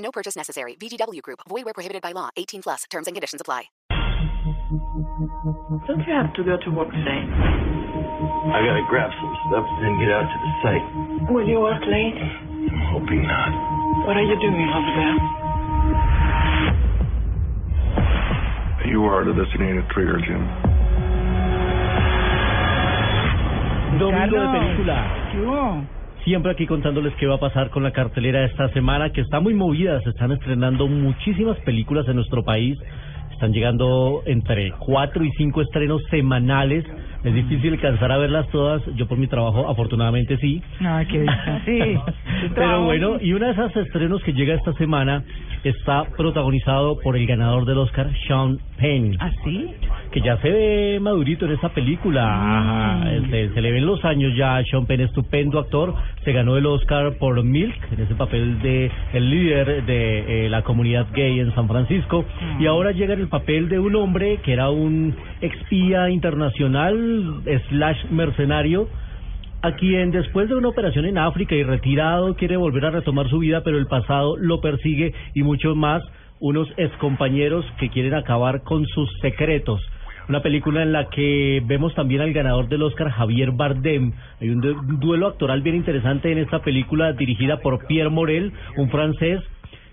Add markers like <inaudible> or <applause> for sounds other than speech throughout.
No purchase necessary. VGW Group. Void where prohibited by law. 18 plus. Terms and conditions apply. Don't you have to go to work today? I gotta grab some stuff and then get out to the site. Will you work late? I'm hoping not. What are you doing over there? You are the designated trigger, Jim. Domingo de Carlos. película. ¿Qué hubo? Siempre aquí contándoles qué va a pasar con la cartelera esta semana, que está muy movida. Se están estrenando muchísimas películas en nuestro país. Están llegando entre cuatro y cinco estrenos semanales. Es difícil alcanzar a verlas todas. Yo por mi trabajo, afortunadamente sí. Ay, qué. <laughs> Sí. Pero bueno, y uno de esos estrenos que llega esta semana está protagonizado por el ganador del Oscar, Sean Penn. ¿Ah, sí? que ya se ve madurito en esta película. Ajá, se, se le ven los años ya Sean Penn, estupendo actor. Se ganó el Oscar por Milk, en ese papel de el líder de eh, la comunidad gay en San Francisco. Y ahora llega en el papel de un hombre que era un expía internacional, slash mercenario, a quien después de una operación en África y retirado quiere volver a retomar su vida, pero el pasado lo persigue y mucho más unos excompañeros que quieren acabar con sus secretos. Una película en la que vemos también al ganador del Oscar, Javier Bardem. Hay un, un duelo actoral bien interesante en esta película dirigida por Pierre Morel, un francés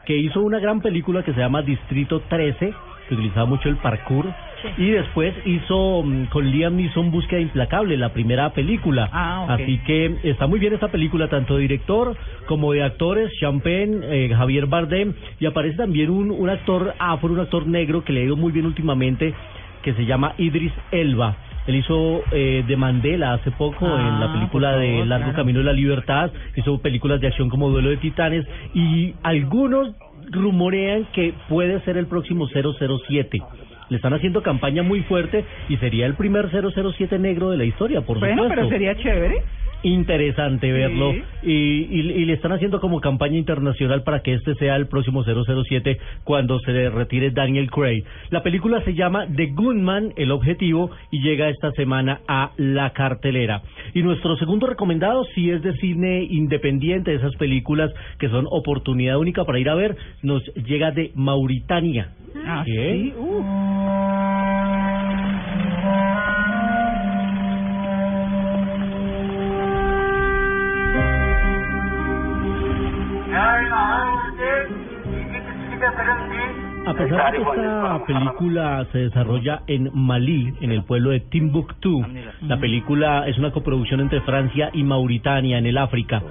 que hizo una gran película que se llama Distrito 13, que utilizaba mucho el parkour. Y después hizo mm, con Liam Neeson Búsqueda Implacable, la primera película. Ah. Así que está muy bien esta película, tanto de director como de actores, Champagne, eh, Javier Bardem, y aparece también un, un actor afro, un actor negro que le ha ido muy bien últimamente, que se llama Idris Elba. Él hizo eh, de Mandela hace poco Ah, en la película de Largo claro. Camino de la Libertad, hizo películas de acción como Duelo de Titanes, y algunos rumorean que puede ser el próximo 007. Le están haciendo campaña muy fuerte y sería el primer 007 negro de la historia, por Bueno, supuesto pero sería chévere. Interesante verlo y, y, y le están haciendo como campaña internacional para que este sea el próximo 007 cuando se retire Daniel Craig. La película se llama The Gunman, el objetivo, y llega esta semana a la cartelera. Y nuestro segundo recomendado, si es de cine independiente, esas películas que son oportunidad única para ir a ver, nos llega de Mauritania. Ah, ¿Qué? sí. Uh. Pesar de que esta película se desarrolla en Malí, en el pueblo de Timbuktu, la película es una coproducción entre Francia y Mauritania en el África.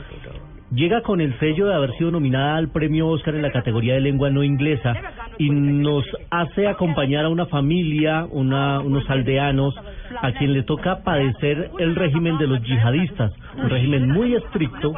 Llega con el sello de haber sido nominada al premio Oscar en la categoría de lengua no inglesa y nos hace acompañar a una familia, una, unos aldeanos, a quien le toca padecer el régimen de los yihadistas, un régimen muy estricto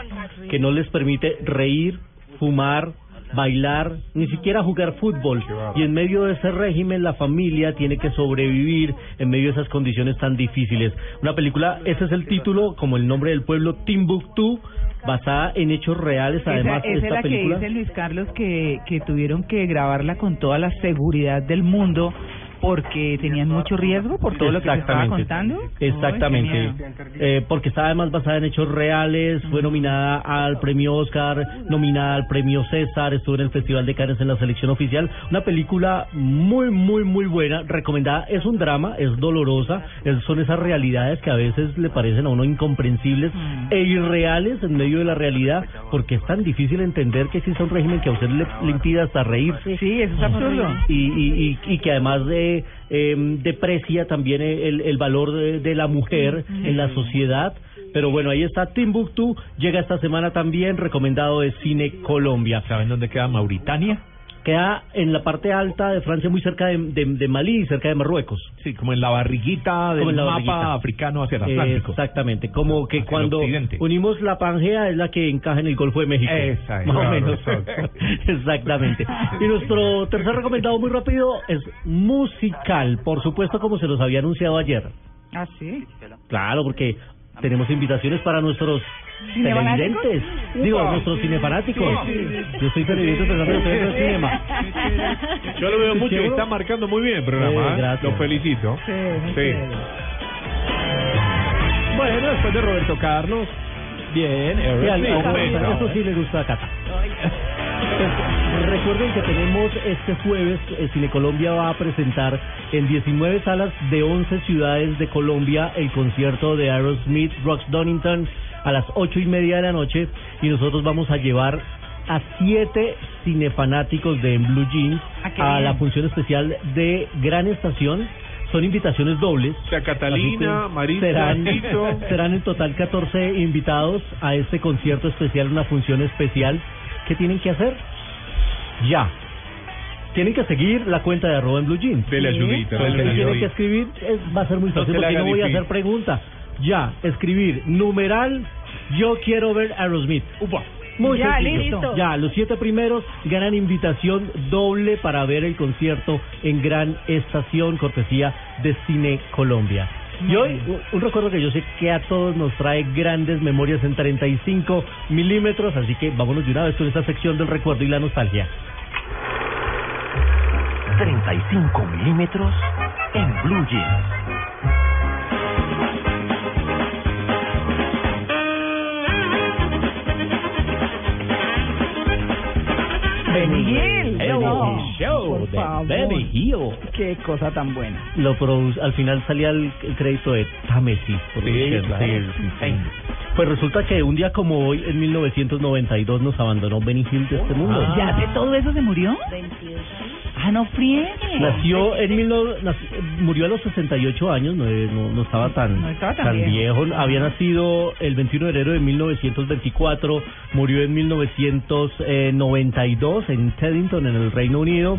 que no les permite reír, fumar, bailar, ni siquiera jugar fútbol. Y en medio de ese régimen la familia tiene que sobrevivir en medio de esas condiciones tan difíciles. Una película, ese es el título, como el nombre del pueblo, Timbuktu, basada en hechos reales, además esa, esa es esta la que película. dice Luis Carlos que, que tuvieron que grabarla con toda la seguridad del mundo porque tenían mucho riesgo por todo lo que se estaba contando. Exactamente. Eh, porque está además basada en hechos reales, fue nominada al premio Oscar, nominada al premio César, estuvo en el Festival de Cannes en la selección oficial. Una película muy, muy, muy buena, recomendada. Es un drama, es dolorosa, es- son esas realidades que a veces le parecen a uno incomprensibles e irreales en medio de la realidad, porque es tan difícil entender que existe un régimen que a usted le, le impida hasta reírse Sí, eso es absurdo. y, y, y, y que además de eh, deprecia también el, el valor de, de la mujer en la sociedad. Pero bueno, ahí está Timbuktu, llega esta semana también, recomendado de Cine Colombia. ¿Saben dónde queda Mauritania? Queda en la parte alta de Francia, muy cerca de, de, de Malí y cerca de Marruecos. Sí, como en la barriguita del la mapa barriguita. africano hacia el Atlántico. exactamente, como que Hacia cuando unimos la Pangea es la que encaja en el Golfo de México. Esa es, Más claro, o menos. exacto. <laughs> Exactamente. Y nuestro tercer recomendado muy rápido es musical, por supuesto como se los había anunciado ayer. Ah, sí. Claro, porque tenemos invitaciones para nuestros. Televidentes, digo, nuestros cinefanáticos. Yo soy televidente pensando que ustedes no es cinema. Yo lo veo mucho y está marcando muy bien el programa. Eh, ¿eh? gracias. Lo felicito. Sí, Sí. Bueno, después de Roberto Carlos, bien, Sí, Bueno, eso sí le gusta a Cata. Pues, recuerden que tenemos este jueves, eh, Cine Colombia va a presentar en 19 salas de 11 ciudades de Colombia el concierto de Aerosmith, Rox Donington a las ocho y media de la noche y nosotros vamos a llevar a siete cinefanáticos de En Blue Jeans Ah, a la función especial de Gran Estación. Son invitaciones dobles. O sea, Catalina, Marisa, serán, <laughs> serán en total 14 invitados a este concierto especial, una función especial. ¿Qué tienen que hacer? Ya. Tienen que seguir la cuenta de arroba en blue jeans. Dele ayudita, Entonces, dele tienen ayudita. que escribir, es- va a ser muy No fácil le porque no voy a hacer pregunta. Ya, escribir numeral, yo quiero ver Aerosmith. Upa. Muy Ya, sencillo. listo. Ya, los siete primeros ganan invitación doble para ver el concierto en Gran Estación, cortesía de Cine Colombia. Y hoy, un recuerdo que yo sé que a todos nos trae grandes memorias en 35 milímetros, así que vámonos de una vez con esta sección del recuerdo y la nostalgia. 35 milímetros en Blue Jeans. Benny Hill. No, show por de favor. Benny Hill. Qué cosa tan buena. Lo produ- al final salía el, el crédito de Tamesis. Productions. claro. Sí, sí, sí. Pues resulta que un día como hoy, en 1992, nos abandonó Benny Hill de este mundo. Ah. ¿Ya de todo eso se murió? Ah, no friegue. Nació en mil no- nac- murió a los 68 años, no, no, no estaba tan, No estaba tan viejo. Había nacido el 21 de enero de 1924, murió en 1992 en Teddington, en el Reino Unido.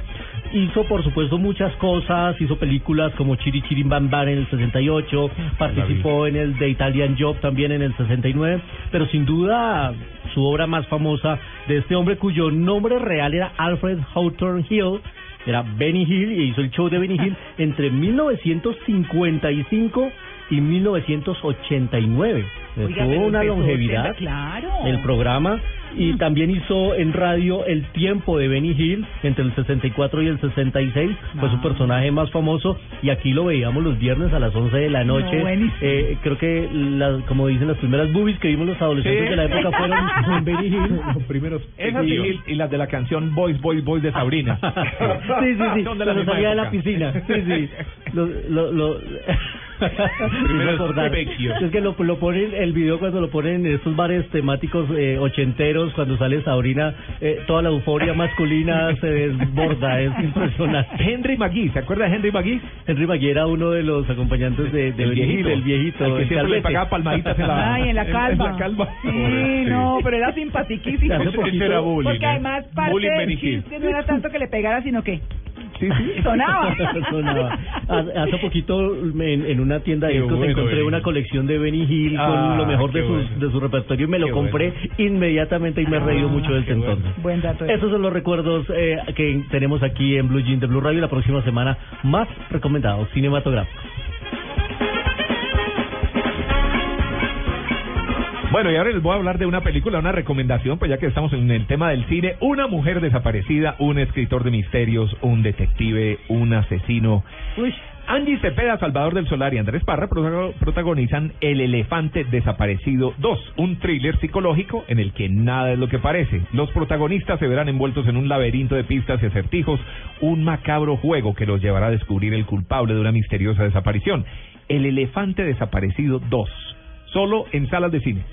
Hizo, por supuesto, muchas cosas, hizo películas como Chiri Chiri Bam Bam en el 68, participó en el The Italian Job también en el 69, pero sin duda su obra más famosa de este hombre cuyo nombre real era Alfred Hawthorne Hill, era Benny Hill y hizo el show de Benny Hill <laughs> entre 1955 y 1989. Oiga, Tuvo una longevidad Claro. el programa y también hizo en radio El tiempo de Benny Hill entre el 64 y el 66 fue su Ah. personaje más famoso y aquí lo veíamos los viernes a las 11 de la noche No, buenísimo. Eh, creo que las, como dicen las primeras boobies que vimos los adolescentes Sí. de la época fueron <laughs> Benny Hill Los primeros. Esas y, y las de la canción Boys, Boys, Boys de Sabrina. <laughs> sí, sí, sí, Son de la salía de la piscina. Sí, sí. Lo, lo, lo... Vecios. Es que lo, lo ponen, el video cuando lo ponen en estos bares temáticos eh, ochenteros, cuando sale Sabrina, eh, toda la euforia masculina <laughs> se desborda, es impresionante. Henry McGee, ¿se acuerda de Henry McGee? Henry Magui era uno de los acompañantes de, El viejito. el viejito. Al que el siempre le pagaba palmaditas en la, Ay, en la calva. la calva. Sí, no, pero era simpatiquísimo. Poquito- era bullying. Porque ¿eh? además parte del chiste no era tanto que le pegara, sino que Sí, sí. <laughs> sonaba. <laughs> Sonaba. Hace poquito en, en una tienda de Qué discos bueno, encontré Benny una colección de Benny Hill Ah, con lo mejor de qué su, bueno. de su repertorio y me lo compré inmediatamente y me he reído Ah, mucho desde qué bueno. entonces. Buen dato. ese. Esos son los recuerdos eh, que tenemos aquí en Blue Jean de Blue Radio la próxima semana más recomendados cinematográficos. Bueno, y ahora les voy a hablar de una película, una recomendación, pues ya que estamos en el tema del cine. Una mujer desaparecida, un escritor de misterios, un detective, un asesino. Uy, Angie Cepeda, Salvador del Solar y Andrés Parra protago- protagonizan El Elefante Desaparecido 2, un thriller psicológico en el que nada es lo que parece. Los protagonistas se verán envueltos en un laberinto de pistas y acertijos, un macabro juego que los llevará a descubrir el culpable de una misteriosa desaparición. El Elefante Desaparecido 2, solo en salas de cine.